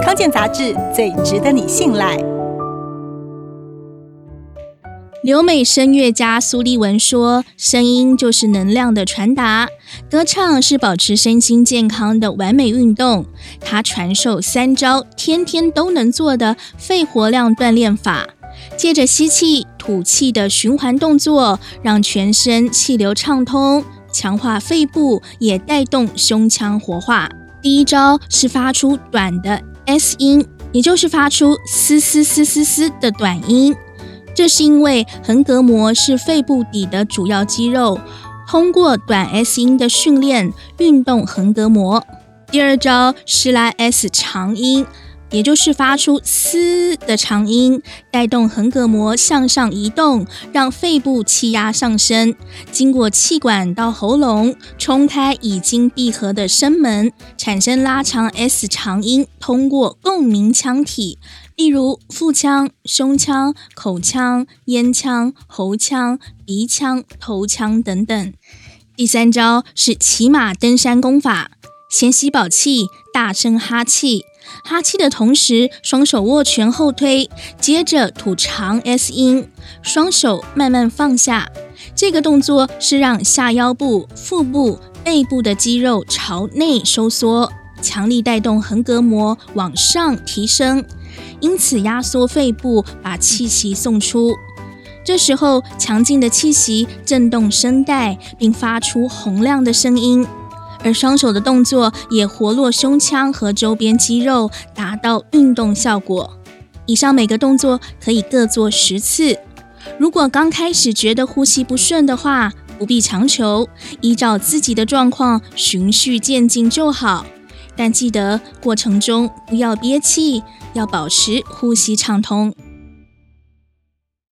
康健杂志最值得你信赖。留美声乐家苏立文说：“声音就是能量的传达，歌唱是保持身心健康的完美运动。”他传授三招天天都能做的肺活量锻炼法，借着吸气、吐气的循环动作，让全身气流畅通，强化肺部，也带动胸腔活化。第一招是发出短的 S 音，也就是发出嘶嘶嘶嘶嘶的短音。这是因为横膈膜是肺部底的主要肌肉，通过短 S 音的训练，运动横膈膜。第二招是来 S 长音，也就是发出“嘶”的长音，带动横膈膜向上移动，让肺部气压上升，经过气管到喉咙，冲开已经闭合的声门，产生拉长 S 长音，通过共鸣腔体。例如腹腔、胸腔、口腔、咽腔、喉腔、鼻腔、头腔等等。第三招是骑马登山功法，先吸饱气，大声哈气，哈气的同时，双手握拳后推，接着吐长 S 音，双手慢慢放下。这个动作是让下腰部、腹部、背部的肌肉朝内收缩，强力带动横膈膜往上提升。因此，压缩肺部，把气息送出。这时候，强劲的气息震动声带，并发出洪亮的声音。而双手的动作也活络胸腔和周边肌肉，达到运动效果。以上每个动作可以各做十次。如果刚开始觉得呼吸不顺的话，不必强求，依照自己的状况循序渐进就好。但记得过程中不要憋气。要保持呼吸畅通。